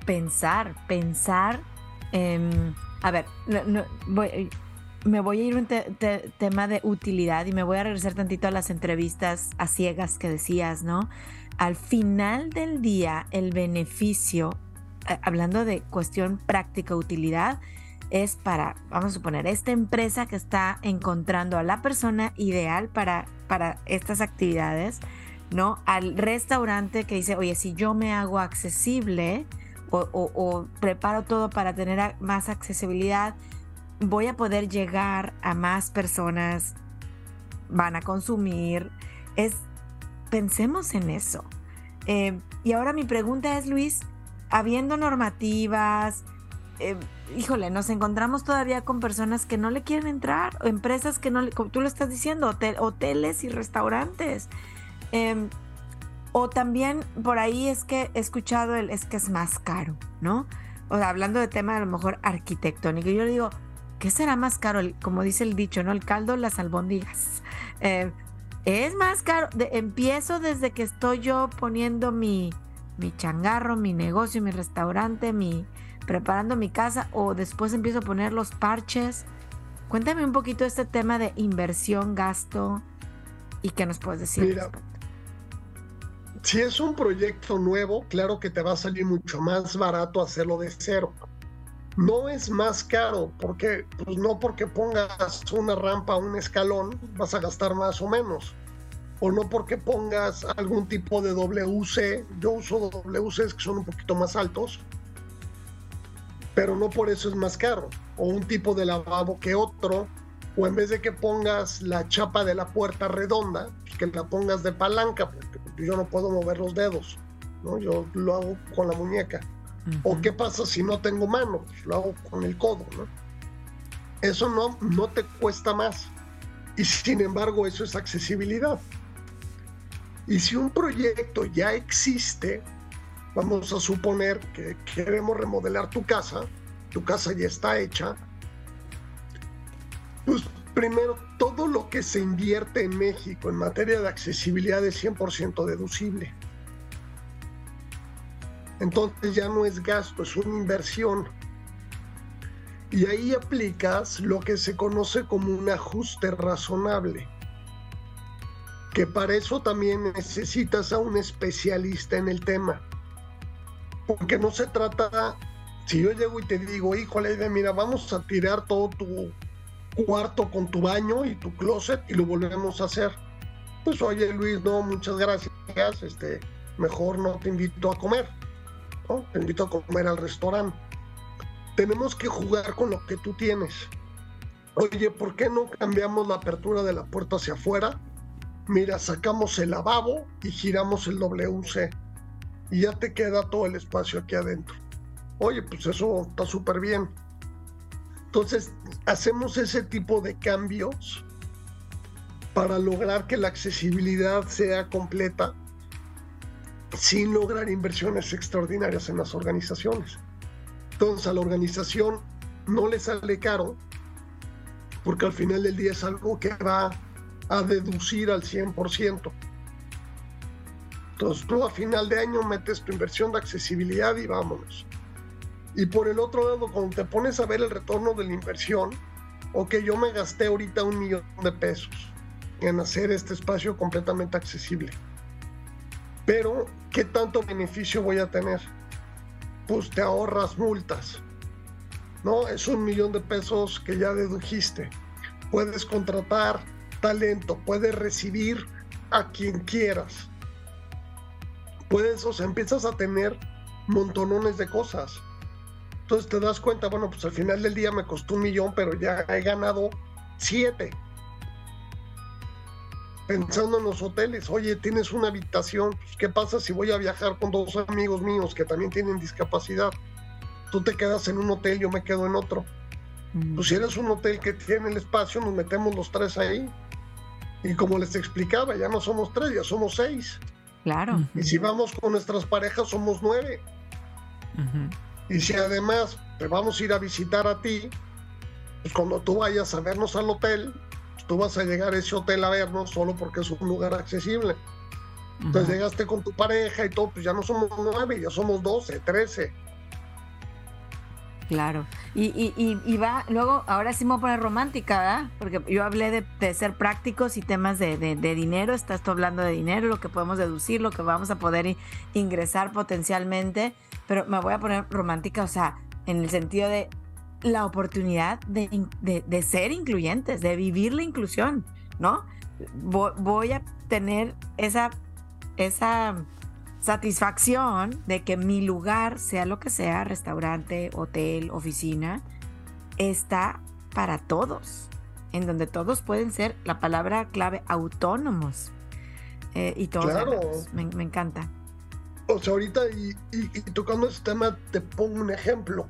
Pensar, pensar. a ver, me voy a ir un tema de utilidad y me voy a regresar tantito a las entrevistas a ciegas que decías, ¿no? Al final del día, el beneficio, eh, hablando de cuestión práctica, utilidad, es para, vamos a suponer, esta empresa que está encontrando a la persona ideal para, para estas actividades, ¿no? Al restaurante que dice, oye, si yo me hago accesible o, preparo todo para tener más accesibilidad, voy a poder llegar a más personas, van a consumir. Es, pensemos en eso. Eh, y ahora mi pregunta es, Luis, habiendo normativas, eh, híjole, nos encontramos todavía con personas que no le quieren entrar, empresas que no le, tú lo estás diciendo, hoteles y restaurantes. Em, o también por ahí es que he escuchado el es que es más caro, ¿no? O sea, hablando de tema a lo mejor arquitectónico, yo digo, ¿qué será más caro? como dice el dicho, ¿no? El caldo, las albóndigas. Eh, es más caro. empiezo desde que estoy yo poniendo mi, mi changarro, mi negocio, mi restaurante, mi preparando mi casa o después empiezo a poner los parches. Cuéntame un poquito este tema de inversión, gasto y qué nos puedes decir. Mira,
si es un proyecto nuevo, claro que te va a salir mucho más barato hacerlo de cero no es más caro, porque pues no porque pongas una rampa, un escalón, vas a gastar más o menos. o no porque pongas algún tipo de WC. Yo uso WCs que son un poquito más altos, pero no por eso es más caro. O un tipo de lavabo que otro, o en vez de que pongas la chapa de la puerta redonda, pues que la pongas de palanca, porque yo no puedo mover los dedos, ¿no? Yo lo hago con la muñeca. O qué pasa si no tengo mano, pues lo hago con el codo, ¿no? Eso no, no te cuesta más. Y sin embargo, eso es accesibilidad. Y si un proyecto ya existe, vamos a suponer que queremos remodelar tu casa, tu casa ya está hecha, pues primero, todo lo que se invierte en México en materia de accesibilidad es 100% deducible. Entonces ya no es gasto, es una inversión. Y ahí aplicas lo que se conoce como un ajuste razonable que para eso también necesitas a un especialista en el tema. Porque no se trata, si yo llego y te digo, híjole, mira, vamos a tirar todo tu cuarto con tu baño y tu closet y lo volvemos a hacer. Pues oye Luis, no, muchas gracias, este, mejor no te invito a comer, ¿no? te invito a comer al restaurante. Tenemos que jugar con lo que tú tienes. Oye, ¿por qué no cambiamos la apertura de la puerta hacia afuera mira, sacamos el lavabo y giramos el WC y ya te queda todo el espacio aquí adentro. Oye, pues eso está súper bien. Entonces, hacemos ese tipo de cambios para lograr que la accesibilidad sea completa sin lograr inversiones extraordinarias en las organizaciones. Entonces, a la organización no le sale caro porque al final del día es algo que va a deducir al 100%. Entonces tú a final de año metes tu inversión de accesibilidad y vámonos. Y por el otro lado, cuando te pones a ver el retorno de la inversión, ok, yo me gasté ahorita un millón de pesos en hacer este espacio completamente accesible. Pero, ¿qué tanto beneficio voy a tener? Pues te ahorras multas. ¿No? Es un millón de pesos que ya dedujiste. Puedes contratar talento, puedes recibir a quien quieras. Puedes, o sea, empiezas a tener montonones de cosas. Entonces te das cuenta, bueno, pues al final del día me costó un millón, pero ya he ganado siete. Pensando en los hoteles, oye, tienes una habitación, pues, ¿qué pasa si voy a viajar con dos amigos míos que también tienen discapacidad? Tú te quedas en un hotel, yo me quedo en otro. Pues si eres un hotel que tiene el espacio, nos metemos los tres ahí. Y como les explicaba, ya no somos tres, ya somos seis.
Claro.
Y si vamos con nuestras parejas, somos nueve. Y si además te vamos a ir a visitar a ti, pues cuando tú vayas a vernos al hotel, pues tú vas a llegar a ese hotel a vernos solo porque es un lugar accesible. Entonces llegaste con tu pareja y todo, pues ya no somos nueve, ya somos doce, trece.
Claro. Y, y, y, va, luego, ahora sí me voy a poner romántica, ¿verdad? Porque yo hablé de, ser prácticos y temas de, dinero. Estás tú hablando de dinero, lo que podemos deducir, lo que vamos a poder ingresar potencialmente. Pero me voy a poner romántica, o sea, en el sentido de la oportunidad de, ser incluyentes, de vivir la inclusión, ¿no? Voy, a tener esa, esa satisfacción de que mi lugar, sea lo que sea, restaurante, hotel, oficina, está para todos, en donde todos pueden ser, la palabra clave, autónomos. Eh, y todos
claro.
me, encanta.
O sea, ahorita y, tocando este tema, te pongo un ejemplo.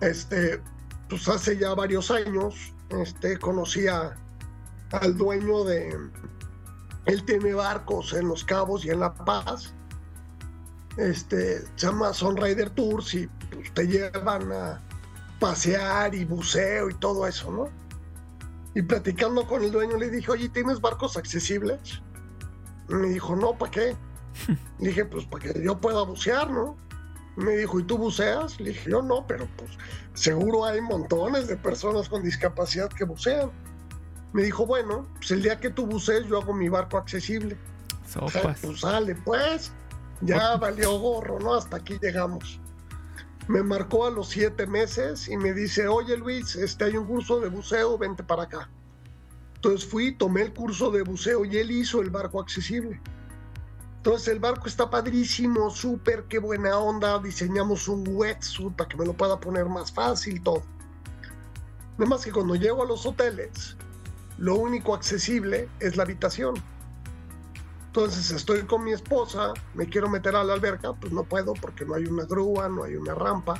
Este, pues hace ya varios años, este, conocí al dueño de, él tiene barcos en Los Cabos y en La Paz. Este, se llama Sunrider Tours y pues, te llevan a pasear y buceo y todo eso, ¿no? Y platicando con el dueño le dije, oye, ¿tienes barcos accesibles? me dijo, no, ¿para qué? Dije, pues para que yo pueda bucear, ¿no? Me dijo, ¿y tú buceas? Le dije, yo no, pero pues seguro hay montones de personas con discapacidad que bucean. Me dijo, bueno, pues el día que tú bucees yo hago mi barco accesible. Sopas. Pues sale, pues. Ya valió gorro, ¿no? Hasta aquí llegamos. Me marcó a los siete meses y me dice, oye Luis, este hay un curso de buceo, vente para acá. Entonces fui, tomé el curso de buceo y él hizo el barco accesible. Entonces el barco está padrísimo, súper, qué buena onda. Diseñamos un wetsuit para que me lo pueda poner más fácil, todo. Nada más que cuando llego a los hoteles, lo único accesible es la habitación. Entonces estoy con mi esposa, me quiero meter a la alberca, pues no puedo porque no hay una grúa, no hay una rampa.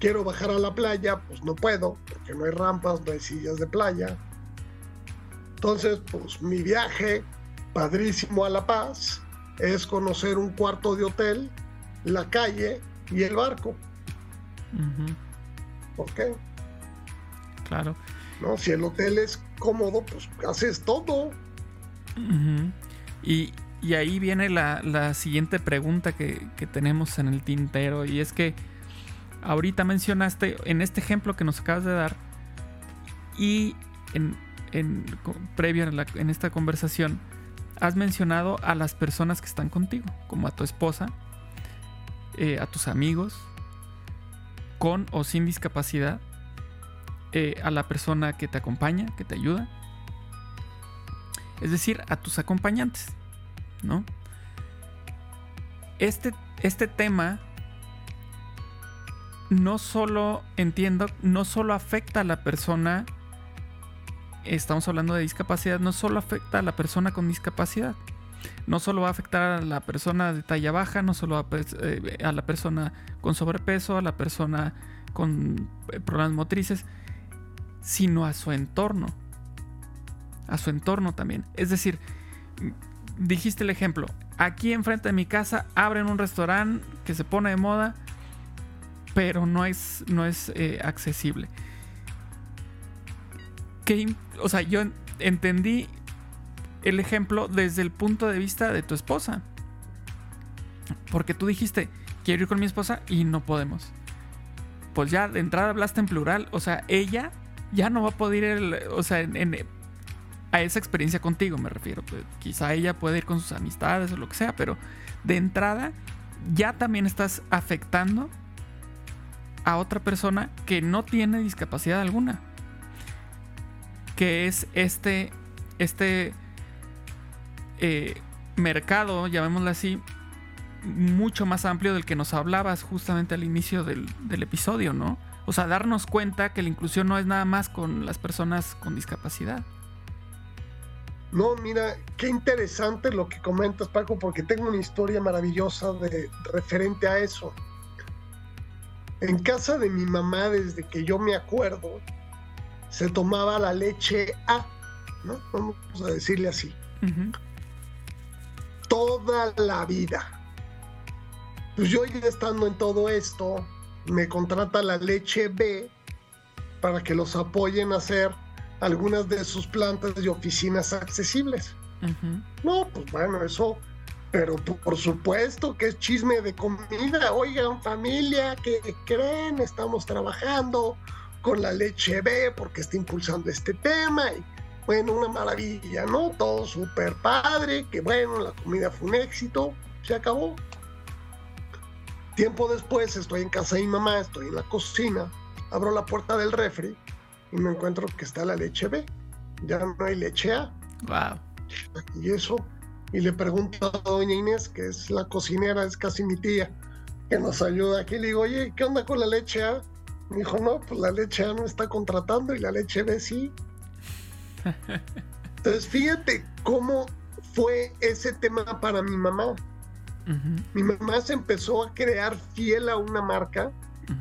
Quiero bajar a la playa, pues no puedo porque no hay rampas, no hay sillas de playa. Entonces, pues mi viaje padrísimo a La Paz es conocer un cuarto de hotel, la calle y el barco. ¿Por qué?
Claro.
No, si el hotel es cómodo, pues haces todo.
y, ahí viene la, siguiente pregunta que, tenemos en el tintero. Y es que ahorita mencionaste en este ejemplo que nos acabas de dar y en, previo en, esta conversación, has mencionado a las personas que están contigo, como a tu esposa, eh, a tus amigos, con o sin discapacidad, eh, a la persona que te acompaña, que te ayuda. Es decir, a tus acompañantes, ¿no? Este, este tema no solo, entiendo, no solo afecta a la persona, estamos hablando de discapacidad, no solo afecta a la persona con discapacidad. No solo va a afectar a la persona de talla baja, no solo a, eh, a la persona con sobrepeso, a la persona con eh, problemas motrices, sino a su entorno. A su entorno también. Es decir, dijiste el ejemplo, aquí enfrente de mi casa abren un restaurante que se pone de moda, pero no es, no es eh, accesible. O sea, yo entendí el ejemplo desde el punto de vista de tu esposa. Porque tú dijiste, quiero ir con mi esposa y no podemos. Pues ya de entrada hablaste en plural. O sea, ella ya no va a poder ir, o sea, a esa experiencia contigo me refiero. Pues, quizá ella puede ir con sus amistades o lo que sea, pero de entrada ya también estás afectando a otra persona que no tiene discapacidad alguna. Que es este, este eh, mercado, llamémoslo así, mucho más amplio del que nos hablabas justamente al inicio del, del episodio, ¿no? O sea, darnos cuenta que la inclusión no es nada más con las personas con discapacidad.
No, mira, qué interesante lo que comentas, Paco, porque tengo una historia maravillosa de referente a eso. En casa de mi mamá, desde que yo me acuerdo, se tomaba la leche A, ¿no? Vamos a decirle así. Toda la vida. Pues yo ya estando en todo esto, me contrata la leche B para que los apoyen a hacer algunas de sus plantas y oficinas accesibles. No, pues bueno, eso, pero por supuesto que es chisme de comida. Oigan, familia, ¿qué creen? Estamos trabajando con la leche B porque está impulsando este tema. Y bueno, una maravilla, ¿no? Todo súper padre, que bueno, la comida fue un éxito, se acabó. Tiempo después estoy en casa de mi mamá, estoy en la cocina, abro la puerta del refri y me encuentro que está la leche B. Ya no hay leche A.
Wow.
Y eso, y le pregunto a doña Inés, que es la cocinera, es casi mi tía, que nos ayuda aquí. Le digo, oye, ¿qué onda con la leche A? Me dijo, no, pues la leche A no está contratando y la leche B sí. Entonces, fíjate cómo fue ese tema para mi mamá. Mi mamá se empezó a crear fiel a una marca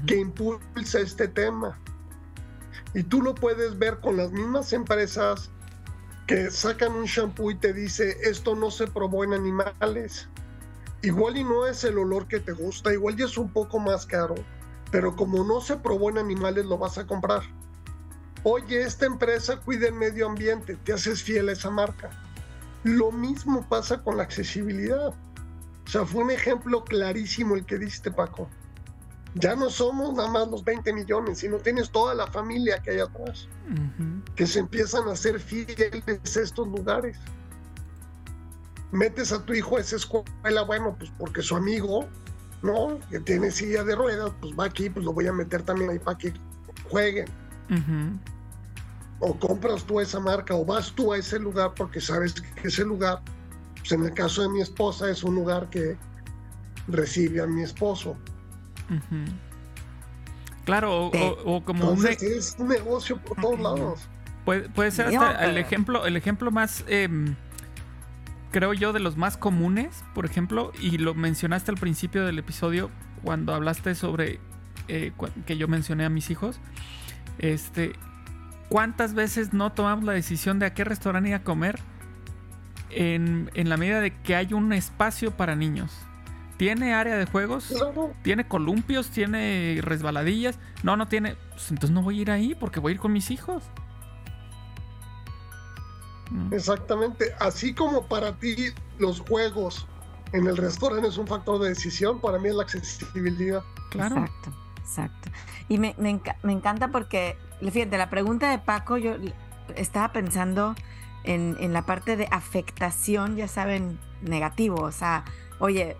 que impulsa este tema. Y tú lo puedes ver con las mismas empresas que sacan un shampoo y te dice, esto no se probó en animales. Igual y no es el olor que te gusta, igual y es un poco más caro, pero como no se probó en animales lo vas a comprar. Oye, esta empresa cuida el medio ambiente, te haces fiel a esa marca. Lo mismo pasa con la accesibilidad. O sea, fue un ejemplo clarísimo el que diste, Paco. Ya no somos nada más los 20 millones, sino tienes toda la familia que hay atrás, que se empiezan a hacer fieles a estos lugares. Metes a tu hijo a esa escuela, bueno, pues porque su amigo, ¿no? Que tiene silla de ruedas, pues va aquí, pues lo voy a meter también ahí para que jueguen. o compras tú esa marca o vas tú a ese lugar porque sabes que ese lugar, pues en el caso de mi esposa, es un lugar que recibe a mi esposo.
Claro, o, como
un... es un negocio por todos lados.
Puede, ser hasta el ejemplo, el ejemplo más, em, creo yo, de los más comunes, por ejemplo, y lo mencionaste al principio del episodio cuando hablaste sobre eh, que yo mencioné a mis hijos. Este, ¿cuántas veces no tomamos la decisión de a qué restaurante ir a comer en, en la medida de que hay un espacio para niños? ¿Tiene área de juegos? ¿Tiene columpios? ¿Tiene resbaladillas? No, no tiene. Pues entonces no voy a ir ahí porque voy a ir con mis hijos.
Exactamente. Así como para ti los juegos en el restaurante es un factor de decisión, para mí es la accesibilidad.
Claro. Exacto, exacto. Y me, me, me encanta porque, fíjate, la pregunta de Paco, yo estaba pensando en, en la parte de afectación, ya saben, negativo. O sea, oye,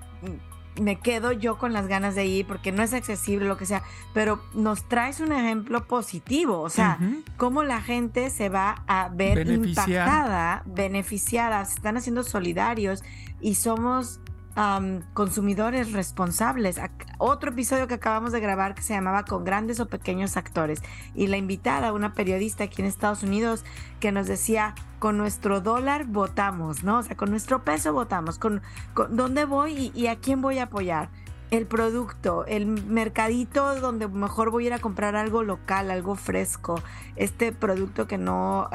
me quedo yo con las ganas de ir porque no es accesible, lo que sea, pero nos traes un ejemplo positivo, o sea, cómo la gente se va a ver impactada, beneficiada, se están haciendo solidarios y somos consumidores responsables. Otro episodio que acabamos de grabar que se llamaba Con grandes o pequeños actores. Y la invitada, una periodista aquí en Estados Unidos, que nos decía, con nuestro dólar votamos, ¿no? O sea, con nuestro peso votamos, con, dónde voy y, a quién voy a apoyar el producto, el mercadito donde mejor voy a ir a comprar algo local, algo fresco, este producto que no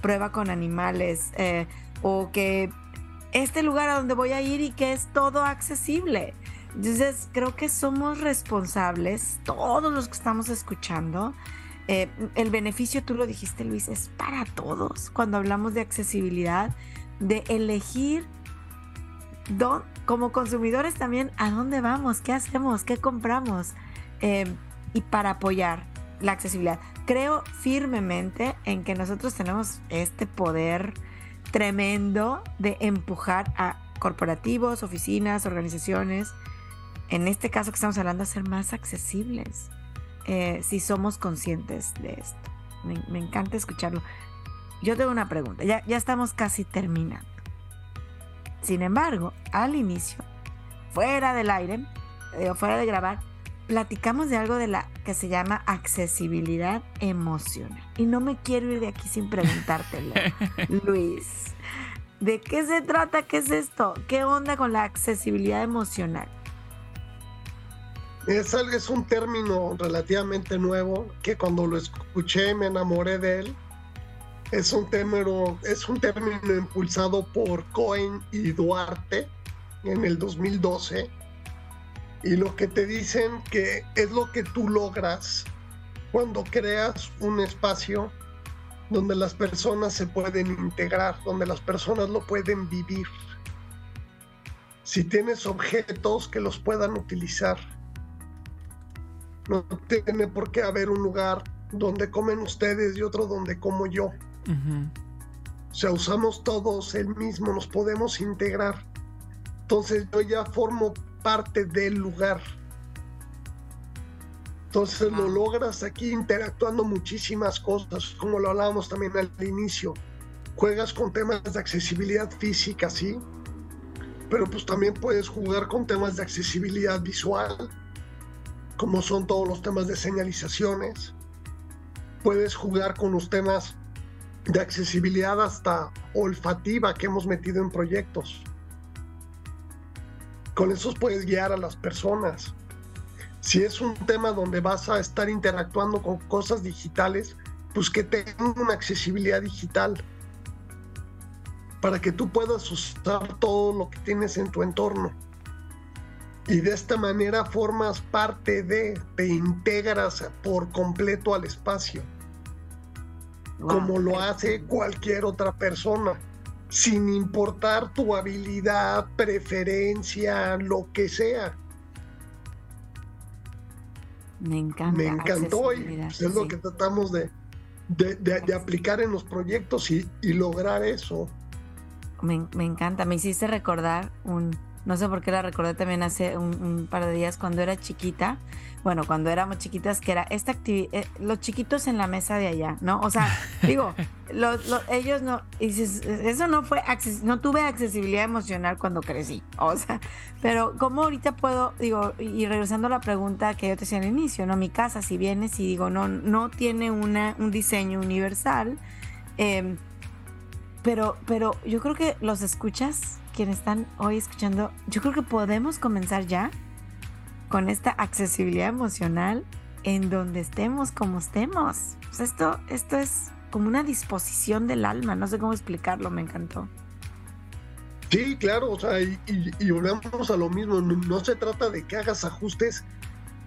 prueba con animales eh, o que este lugar a donde voy a ir y que es todo accesible. Entonces, creo que somos responsables, todos los que estamos escuchando. Eh, el beneficio, tú lo dijiste, Luis, es para todos. Cuando hablamos de accesibilidad, de elegir como consumidores también a dónde vamos, qué hacemos, qué compramos eh, y para apoyar la accesibilidad. Creo firmemente en que nosotros tenemos este poder tremendo de empujar a corporativos, oficinas, organizaciones, en este caso que estamos hablando, a ser más accesibles, eh, si somos conscientes de esto. Me, encanta escucharlo. Yo tengo una pregunta, ya, ya estamos casi terminando. Sin embargo, al inicio, fuera del aire, eh, fuera de grabar, platicamos de algo de la que se llama accesibilidad emocional. Y no me quiero ir de aquí sin preguntártelo, Luis. ¿De qué se trata? ¿Qué es esto? ¿Qué onda con la accesibilidad emocional?
Es, es un término relativamente nuevo que cuando lo escuché me enamoré de él. Es un término, es un término impulsado por Cohen y Duarte en el 2012 y lo que te dicen que es lo que tú logras cuando creas un espacio donde las personas se pueden integrar, donde las personas lo pueden vivir. Si tienes objetos que los puedan utilizar, no tiene por qué haber un lugar donde comen ustedes y otro donde como yo. O sea, usamos todos el mismo, nos podemos integrar. Entonces yo ya formo parte del lugar. Entonces lo logras aquí interactuando muchísimas cosas, como lo hablábamos también al inicio. Juegas con temas de accesibilidad física, sí, pero pues también puedes jugar con temas de accesibilidad visual, como son todos los temas de señalizaciones. Puedes jugar con los temas de accesibilidad hasta olfativa que hemos metido en proyectos. Con esos puedes guiar a las personas. Si es un tema donde vas a estar interactuando con cosas digitales, pues que tenga una accesibilidad digital para que tú puedas usar todo lo que tienes en tu entorno. Y de esta manera formas parte de, te integras por completo al espacio, como lo hace cualquier otra persona sin importar tu habilidad, preferencia, lo que sea.
Me encanta.
Me encantó y es lo que tratamos de, de, aplicar en los proyectos y, lograr eso.
Me, me, encanta, me hiciste recordar un no sé por qué la recordé también hace un, par de días cuando era chiquita, bueno, cuando éramos chiquitas, que era esta actividad, eh, los chiquitos en la mesa de allá, ¿no? O sea, digo, ellos no, eso no fue, no tuve accesibilidad emocional cuando crecí, o sea, pero ¿cómo ahorita puedo, digo, y regresando a la pregunta que yo te decía al inicio, ¿no? Mi casa, si vienes y digo, no, no tiene una, un diseño universal, eh, pero, pero yo creo que los escuchas, quienes están hoy escuchando, yo creo que podemos comenzar ya con esta accesibilidad emocional en donde estemos como estemos. esto, esto es como una disposición del alma, no sé cómo explicarlo, me encantó.
Sí, claro, o sea, y, y, volvemos a lo mismo, no, se trata de que hagas ajustes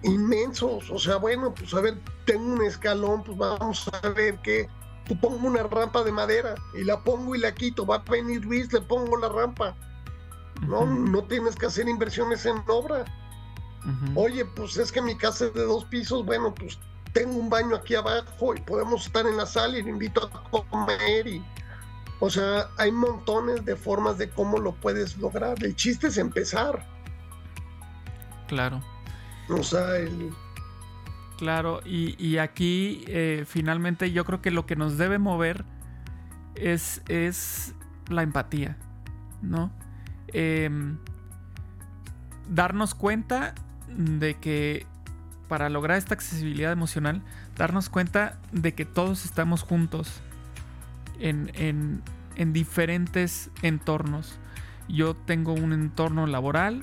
inmensos, o sea, bueno, pues a ver, tengo un escalón, pues vamos a ver qué, pongo una rampa de madera y la pongo y la quito, va a venir Luis, le pongo la rampa. No, no tienes que hacer inversiones en obra. Oye, pues es que mi casa es de dos pisos, bueno, pues tengo un baño aquí abajo y podemos estar en la sala y le invito a comer y o sea, hay montones de formas de cómo lo puedes lograr. El chiste es empezar.
Claro.
O sea, el,
Claro, y, aquí eh, finalmente yo creo que lo que nos debe mover es, es la empatía, ¿no? Em, darnos cuenta de que para lograr esta accesibilidad emocional, darnos cuenta de que todos estamos juntos en, en, en diferentes entornos. Yo tengo un entorno laboral,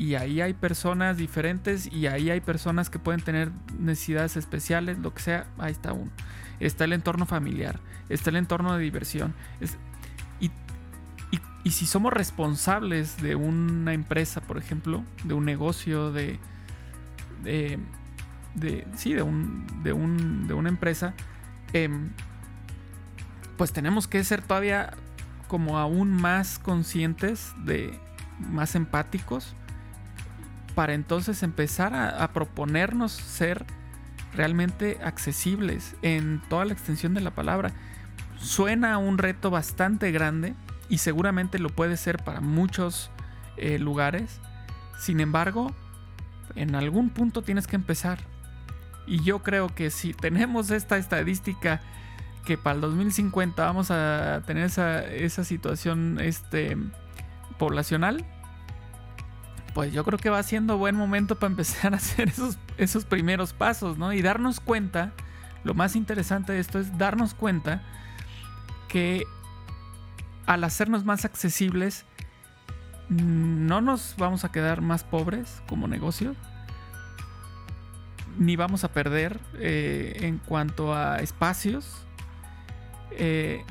y ahí hay personas diferentes y ahí hay personas que pueden tener necesidades especiales, lo que sea, ahí está uno. Está el entorno familiar, está el entorno de diversión. y, si somos responsables de una empresa, por ejemplo, de un negocio, de, de, sí, de, un, de, un, de una empresa, em, pues tenemos que ser todavía como aún más conscientes de más empáticos para entonces empezar a, proponernos ser realmente accesibles en toda la extensión de la palabra. Suena un reto bastante grande y seguramente lo puede ser para muchos eh, lugares. Sin embargo, en algún punto tienes que empezar. Y yo creo que si tenemos esta estadística que para el 2050 vamos a tener esa, esa situación este, poblacional, pues yo creo que va siendo buen momento para empezar a hacer esos, esos primeros pasos, ¿no? Y darnos cuenta, lo más interesante de esto es darnos cuenta que al hacernos más accesibles, no nos vamos a quedar más pobres como negocio, ni vamos a perder eh, en cuanto a espacios, eh,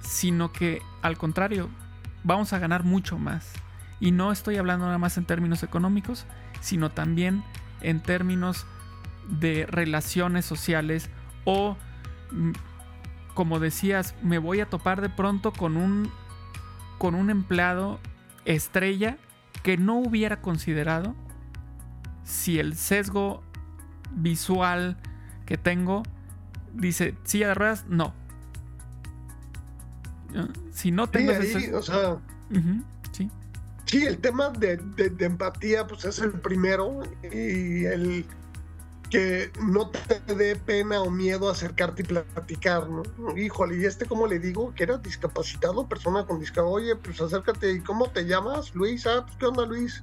sino que al contrario, vamos a ganar mucho más. Y no estoy hablando nada más en términos económicos, sino también en términos de relaciones sociales o, mm, como decías, me voy a topar de pronto con un, con un empleado estrella que no hubiera considerado si el sesgo visual que tengo dice silla de ruedas, no. Si no tengo
Sí, el tema de, empatía pues es el primero y el que no te dé pena o miedo acercarte y platicar, ¿no? Híjole, ¿y este cómo le digo? Que era discapacitado, persona con discapacidad. Oye, pues acércate, ¿y cómo te llamas? Luis, ah, pues, ¿qué onda Luis?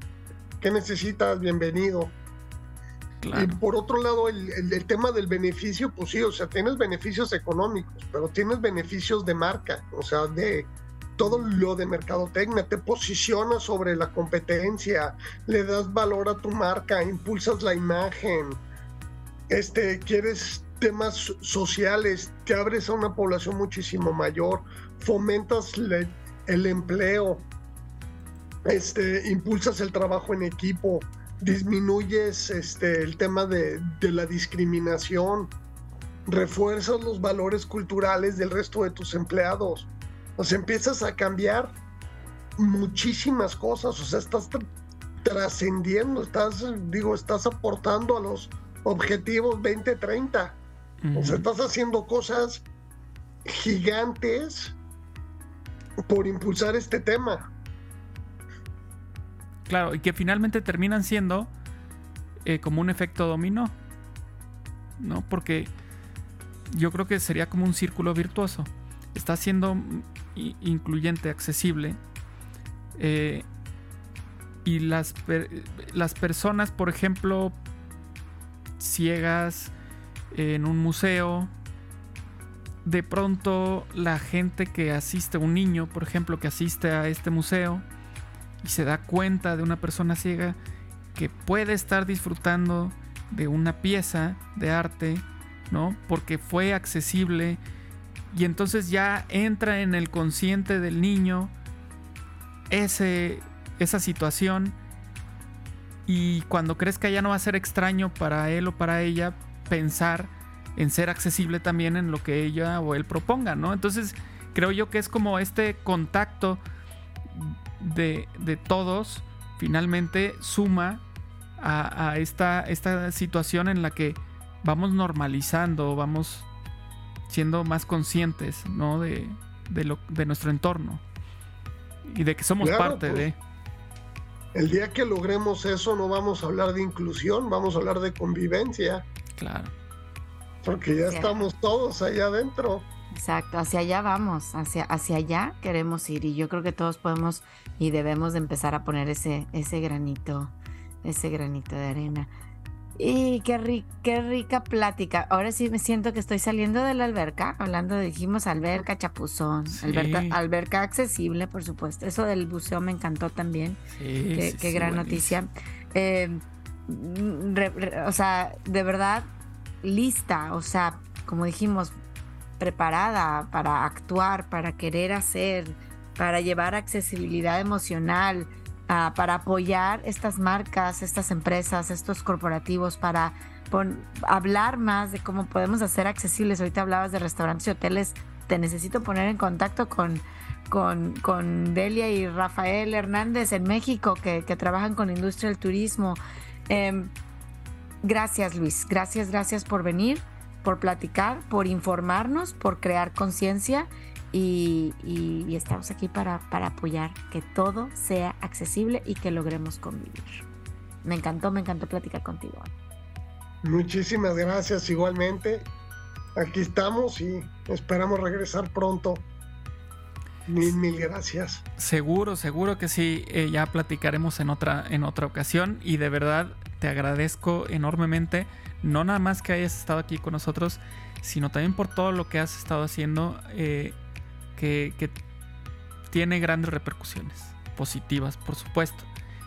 ¿Qué necesitas? Bienvenido. Y por otro lado, el, el, tema del beneficio, pues sí, o sea, tienes beneficios económicos, pero tienes beneficios de marca, o sea, de todo lo de mercadotecnia, te posicionas sobre la competencia, le das valor a tu marca, impulsas la imagen, este, quieres temas sociales, te abres a una población muchísimo mayor, fomentas el empleo, este, impulsas el trabajo en equipo, disminuyes este, el tema de, de la discriminación, refuerzas los valores culturales del resto de tus empleados o sea, empiezas a cambiar muchísimas cosas, o sea, estás trascendiendo, estás, digo, estás aportando a los objetivos 2030. O sea, estás haciendo cosas gigantes por impulsar este tema.
claro, y que finalmente terminan siendo eh, como un efecto dominó, ¿no? Porque yo creo que sería como un círculo virtuoso. Está siendo incluyente, accesible. Eh, y las, las personas, por ejemplo, ciegas en un museo, de pronto la gente que asiste, un niño, por ejemplo, que asiste a este museo y se da cuenta de una persona ciega que puede estar disfrutando de una pieza de arte, ¿no? Porque fue accesible y entonces ya entra en el consciente del niño ese, esa situación y cuando que ya no va a ser extraño para él o para ella pensar en ser accesible también en lo que ella o él proponga, ¿no? Entonces creo yo que es como este contacto de, todos finalmente suma a, esta, esta situación en la que vamos normalizando, vamos siendo más conscientes, ¿no? De, lo, de nuestro entorno y de que somos parte
pues,
de...
El día que logremos eso no vamos a hablar de inclusión, vamos a hablar de convivencia.
Claro.
Porque ya estamos todos allá adentro.
Exacto, hacia allá vamos, hacia, hacia allá queremos ir y yo creo que todos podemos y debemos de empezar a poner ese, ese granito, ese granito de arena. Y qué, qué rica plática. Ahora sí me siento que estoy saliendo de la alberca, hablando, dijimos alberca, chapuzón, alberca, alberca accesible, por supuesto. Eso del buceo me encantó también. Sí, qué, gran noticia. Eh, o sea, de verdad, lista, o sea, como dijimos, preparada para actuar, para querer hacer, para llevar accesibilidad emocional, para apoyar estas marcas, estas empresas, estos corporativos, para hablar más de cómo podemos hacer accesibles. Ahorita hablabas de restaurantes y hoteles, te necesito poner en contacto con, con, Delia y Rafael Hernández en México, que, trabajan con industria del turismo. Eh, Gracias Luis, gracias, gracias por venir, por platicar, por informarnos, por crear conciencia y, estamos aquí para, para apoyar que todo sea accesible y que logremos convivir. Me encantó, me encantó platicar contigo.
Muchísimas gracias igualmente. Aquí estamos y esperamos regresar pronto. Mil, mil gracias.
Seguro, seguro que sí. Eh, ya platicaremos en otra, en otra ocasión. Y de verdad, te agradezco enormemente, no nada más que hayas estado aquí con nosotros, sino también por todo lo que has estado haciendo, eh, que, tiene grandes repercusiones, positivas, por supuesto.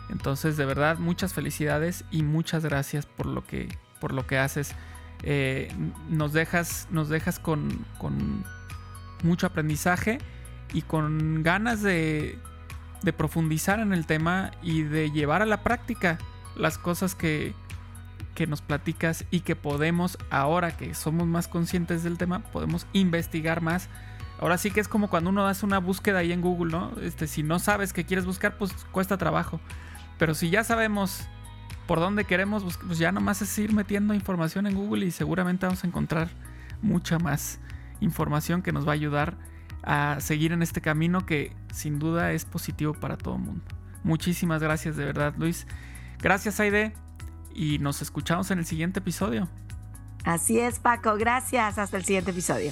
Entonces, de verdad, muchas felicidades y muchas gracias por lo que, por lo que haces. Eh, nos dejas, nos dejas con, con mucho aprendizaje y con ganas de, de profundizar en el tema y de llevar a la práctica las cosas que, que nos platicas y que podemos, ahora que somos más conscientes del tema, podemos investigar más. Ahora sí que es como cuando uno hace una búsqueda ahí en Google, ¿no? Este, si no sabes qué quieres buscar, pues cuesta trabajo. Pero si ya sabemos por dónde queremos, pues ya nomás es ir metiendo información en Google y seguramente vamos a encontrar mucha más información que nos va a ayudar a seguir en este camino que sin duda es positivo para todo el mundo. Muchísimas gracias de verdad, Luis. Gracias, Aide. Y nos escuchamos en el siguiente episodio.
Así es, Paco. Gracias. Hasta el siguiente episodio.